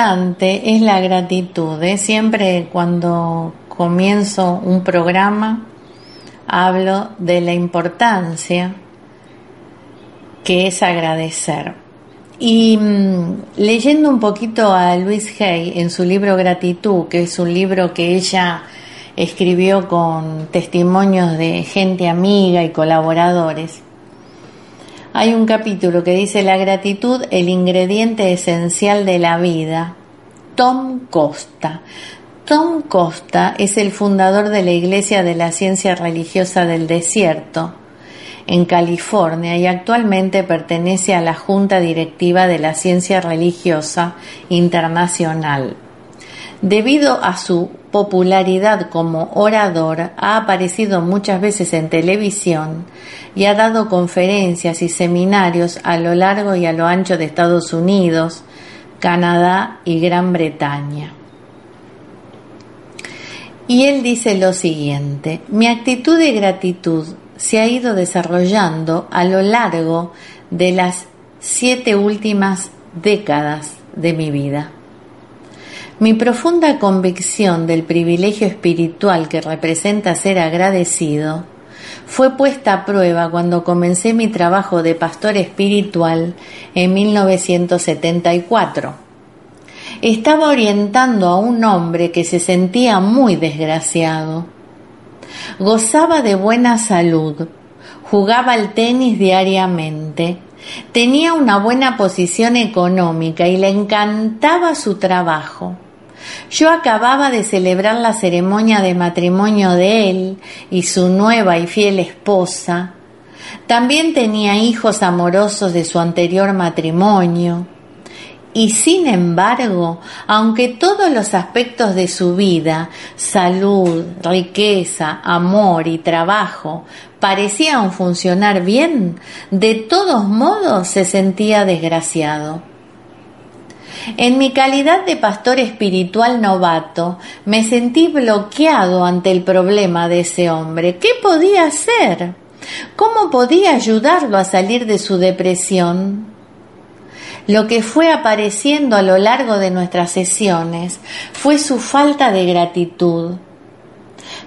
Es la gratitud. ¿eh? Siempre cuando comienzo un programa hablo de la importancia que es agradecer. Y mm, leyendo un poquito a Luis Hay en su libro Gratitud, que es un libro que ella escribió con testimonios de gente amiga y colaboradores, hay un capítulo que dice la gratitud, el ingrediente esencial de la vida. Tom Costa. Tom Costa es el fundador de la Iglesia de la Ciencia Religiosa del Desierto en California y actualmente pertenece a la Junta Directiva de la Ciencia Religiosa Internacional. Debido a su popularidad como orador, ha aparecido muchas veces en televisión y ha dado conferencias y seminarios a lo largo y a lo ancho de Estados Unidos, Canadá y Gran Bretaña. Y él dice lo siguiente, mi actitud de gratitud se ha ido desarrollando a lo largo de las siete últimas décadas de mi vida. Mi profunda convicción del privilegio espiritual que representa ser agradecido fue puesta a prueba cuando comencé mi trabajo de pastor espiritual en 1974. Estaba orientando a un hombre que se sentía muy desgraciado. Gozaba de buena salud, jugaba al tenis diariamente, tenía una buena posición económica y le encantaba su trabajo. Yo acababa de celebrar la ceremonia de matrimonio de él y su nueva y fiel esposa. También tenía hijos amorosos de su anterior matrimonio. Y sin embargo, aunque todos los aspectos de su vida, salud, riqueza, amor y trabajo, parecían funcionar bien, de todos modos se sentía desgraciado. En mi calidad de pastor espiritual novato, me sentí bloqueado ante el problema de ese hombre. ¿Qué podía hacer? ¿Cómo podía ayudarlo a salir de su depresión? Lo que fue apareciendo a lo largo de nuestras sesiones fue su falta de gratitud.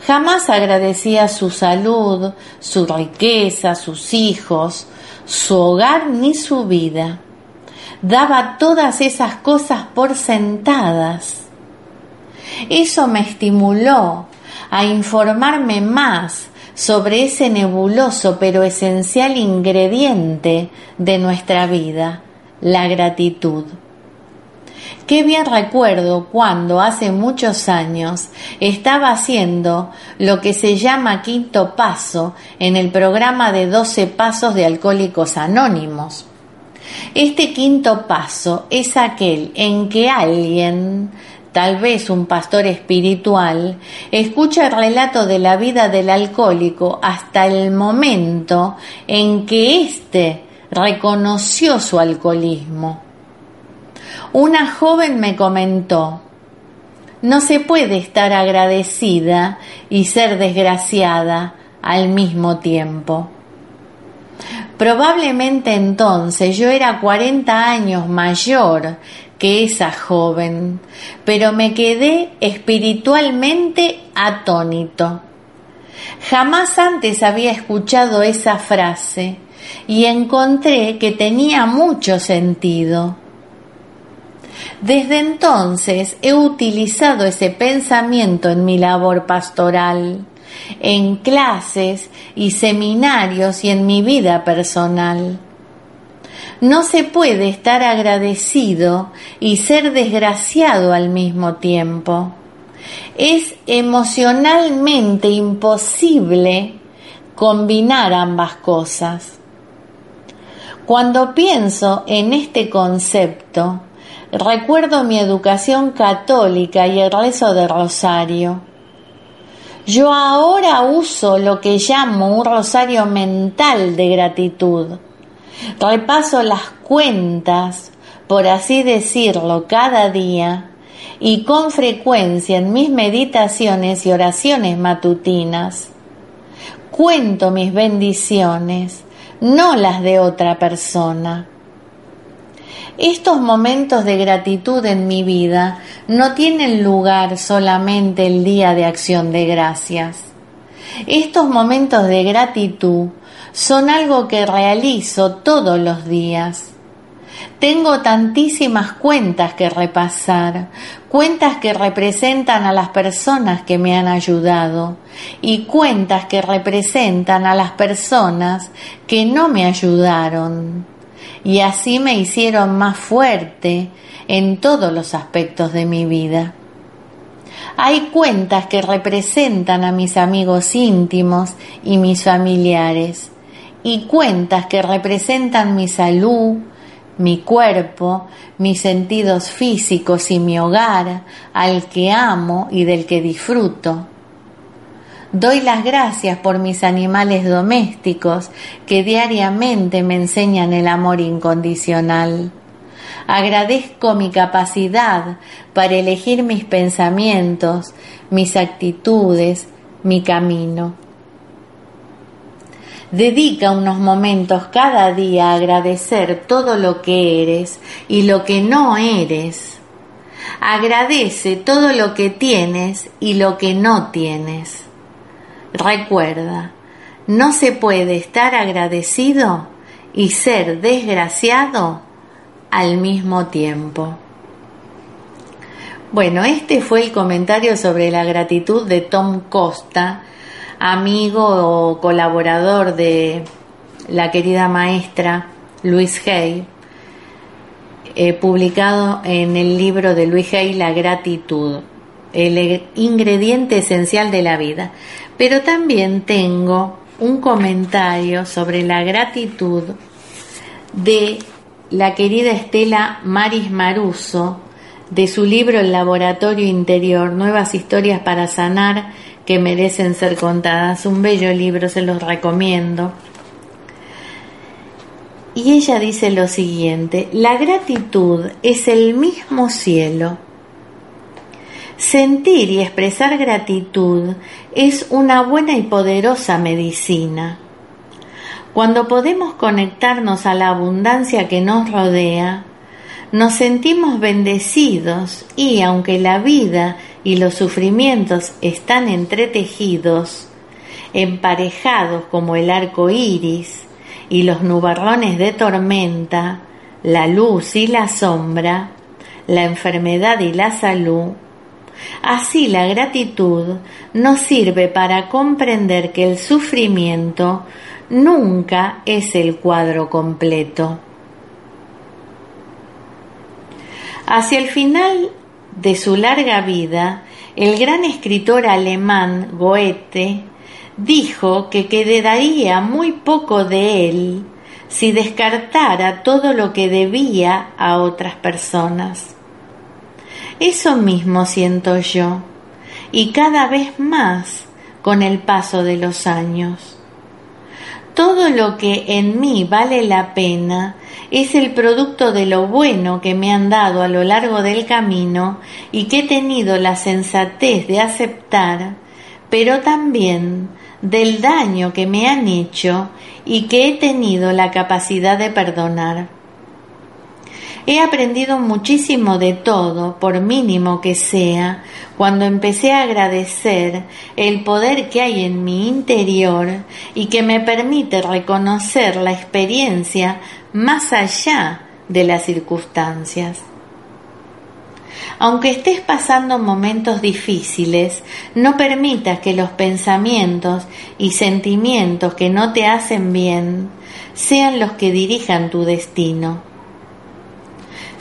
Jamás agradecía su salud, su riqueza, sus hijos, su hogar ni su vida daba todas esas cosas por sentadas. Eso me estimuló a informarme más sobre ese nebuloso pero esencial ingrediente de nuestra vida, la gratitud. Qué bien recuerdo cuando hace muchos años estaba haciendo lo que se llama quinto paso en el programa de 12 pasos de alcohólicos anónimos. Este quinto paso es aquel en que alguien, tal vez un pastor espiritual, escucha el relato de la vida del alcohólico hasta el momento en que éste reconoció su alcoholismo. Una joven me comentó, no se puede estar agradecida y ser desgraciada al mismo tiempo. Probablemente entonces yo era 40 años mayor que esa joven, pero me quedé espiritualmente atónito. Jamás antes había escuchado esa frase y encontré que tenía mucho sentido. Desde entonces he utilizado ese pensamiento en mi labor pastoral en clases y seminarios y en mi vida personal. No se puede estar agradecido y ser desgraciado al mismo tiempo. Es emocionalmente imposible combinar ambas cosas. Cuando pienso en este concepto, recuerdo mi educación católica y el rezo de rosario. Yo ahora uso lo que llamo un rosario mental de gratitud. Repaso las cuentas por así decirlo, cada día y con frecuencia en mis meditaciones y oraciones matutinas. Cuento mis bendiciones, no las de otra persona. Estos momentos de gratitud en mi vida no tienen lugar solamente el día de acción de gracias. Estos momentos de gratitud son algo que realizo todos los días. Tengo tantísimas cuentas que repasar, cuentas que representan a las personas que me han ayudado y cuentas que representan a las personas que no me ayudaron. Y así me hicieron más fuerte en todos los aspectos de mi vida. Hay cuentas que representan a mis amigos íntimos y mis familiares y cuentas que representan mi salud, mi cuerpo, mis sentidos físicos y mi hogar, al que amo y del que disfruto. Doy las gracias por mis animales domésticos que diariamente me enseñan el amor incondicional. Agradezco mi capacidad para elegir mis pensamientos, mis actitudes, mi camino. Dedica unos momentos cada día a agradecer todo lo que eres y lo que no eres. Agradece todo lo que tienes y lo que no tienes. Recuerda, no se puede estar agradecido y ser desgraciado al mismo tiempo. Bueno, este fue el comentario sobre la gratitud de Tom Costa, amigo o colaborador de la querida maestra Luis Hay, eh, publicado en el libro de Luis Hay, La gratitud, el ingrediente esencial de la vida. Pero también tengo un comentario sobre la gratitud de la querida Estela Maris Maruso, de su libro El Laboratorio Interior, Nuevas Historias para Sanar que merecen ser contadas. Un bello libro, se los recomiendo. Y ella dice lo siguiente, la gratitud es el mismo cielo. Sentir y expresar gratitud es una buena y poderosa medicina. Cuando podemos conectarnos a la abundancia que nos rodea, nos sentimos bendecidos y aunque la vida y los sufrimientos están entretejidos, emparejados como el arco iris y los nubarrones de tormenta, la luz y la sombra, la enfermedad y la salud, Así la gratitud nos sirve para comprender que el sufrimiento nunca es el cuadro completo. Hacia el final de su larga vida, el gran escritor alemán Goethe dijo que quedaría muy poco de él si descartara todo lo que debía a otras personas. Eso mismo siento yo, y cada vez más con el paso de los años. Todo lo que en mí vale la pena es el producto de lo bueno que me han dado a lo largo del camino y que he tenido la sensatez de aceptar, pero también del daño que me han hecho y que he tenido la capacidad de perdonar. He aprendido muchísimo de todo, por mínimo que sea, cuando empecé a agradecer el poder que hay en mi interior y que me permite reconocer la experiencia más allá de las circunstancias. Aunque estés pasando momentos difíciles, no permitas que los pensamientos y sentimientos que no te hacen bien sean los que dirijan tu destino.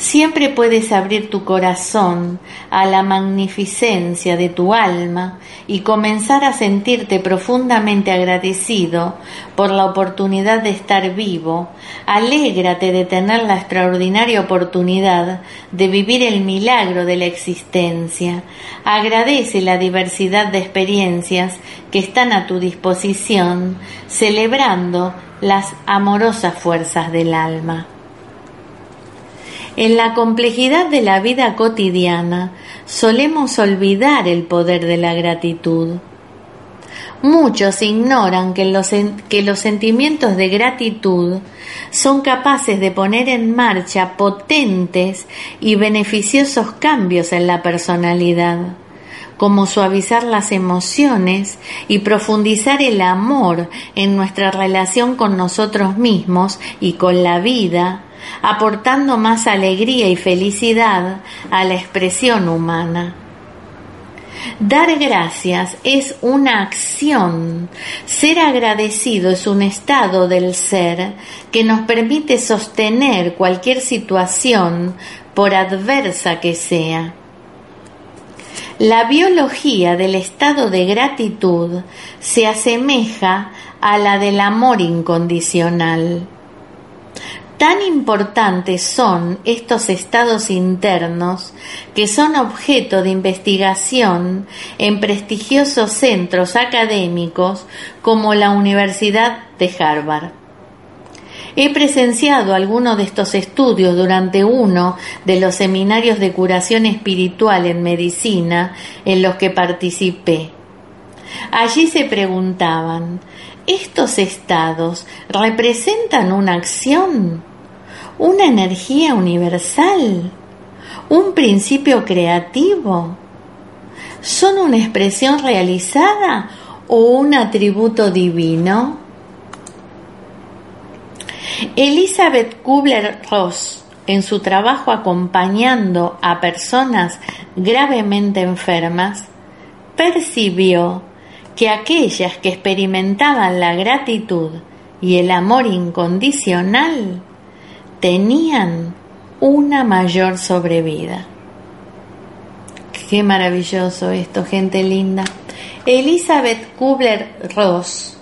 Siempre puedes abrir tu corazón a la magnificencia de tu alma y comenzar a sentirte profundamente agradecido por la oportunidad de estar vivo. Alégrate de tener la extraordinaria oportunidad de vivir el milagro de la existencia. Agradece la diversidad de experiencias que están a tu disposición, celebrando las amorosas fuerzas del alma. En la complejidad de la vida cotidiana solemos olvidar el poder de la gratitud. Muchos ignoran que los, que los sentimientos de gratitud son capaces de poner en marcha potentes y beneficiosos cambios en la personalidad, como suavizar las emociones y profundizar el amor en nuestra relación con nosotros mismos y con la vida, aportando más alegría y felicidad a la expresión humana. Dar gracias es una acción. Ser agradecido es un estado del ser que nos permite sostener cualquier situación, por adversa que sea. La biología del estado de gratitud se asemeja a la del amor incondicional. Tan importantes son estos estados internos que son objeto de investigación en prestigiosos centros académicos como la Universidad de Harvard. He presenciado algunos de estos estudios durante uno de los seminarios de curación espiritual en medicina en los que participé. Allí se preguntaban, ¿estos estados representan una acción? ¿Una energía universal? ¿Un principio creativo? ¿Son una expresión realizada o un atributo divino? Elizabeth Kubler-Ross, en su trabajo acompañando a personas gravemente enfermas, percibió que aquellas que experimentaban la gratitud y el amor incondicional tenían una mayor sobrevida. Qué maravilloso esto, gente linda. Elizabeth Kubler-Ross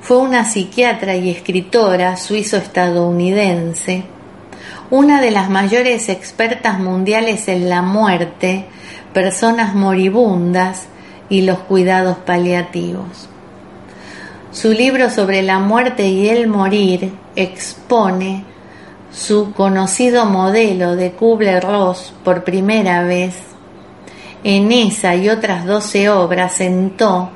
fue una psiquiatra y escritora suizo-estadounidense, una de las mayores expertas mundiales en la muerte, personas moribundas y los cuidados paliativos. Su libro sobre la muerte y el morir expone su conocido modelo de Kubler-Ross por primera vez. En esa y otras doce obras sentó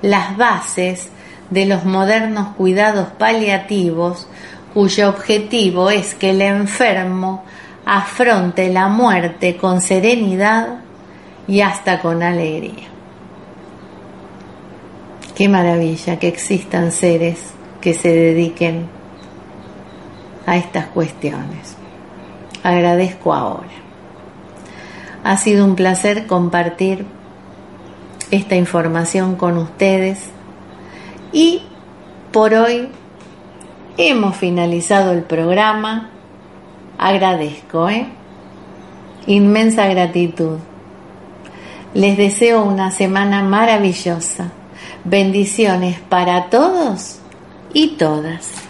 las bases de los modernos cuidados paliativos cuyo objetivo es que el enfermo afronte la muerte con serenidad y hasta con alegría. Qué maravilla que existan seres que se dediquen a estas cuestiones. Agradezco ahora. Ha sido un placer compartir esta información con ustedes y por hoy hemos finalizado el programa. Agradezco, ¿eh? Inmensa gratitud. Les deseo una semana maravillosa. Bendiciones para todos y todas.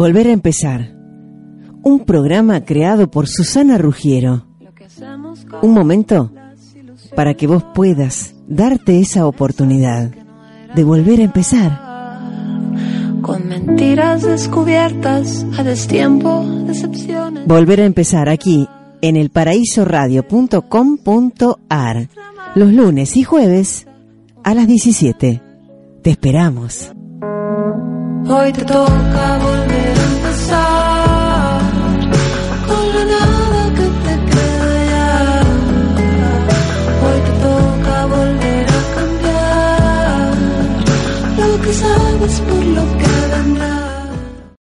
Volver a empezar. Un programa creado por Susana Rugiero. Un momento para que vos puedas darte esa oportunidad de volver a empezar. Con mentiras descubiertas a destiempo, decepciones. Volver a empezar aquí en el paraísoradio.com.ar los lunes y jueves a las 17. Te esperamos. Hoy te toca volver.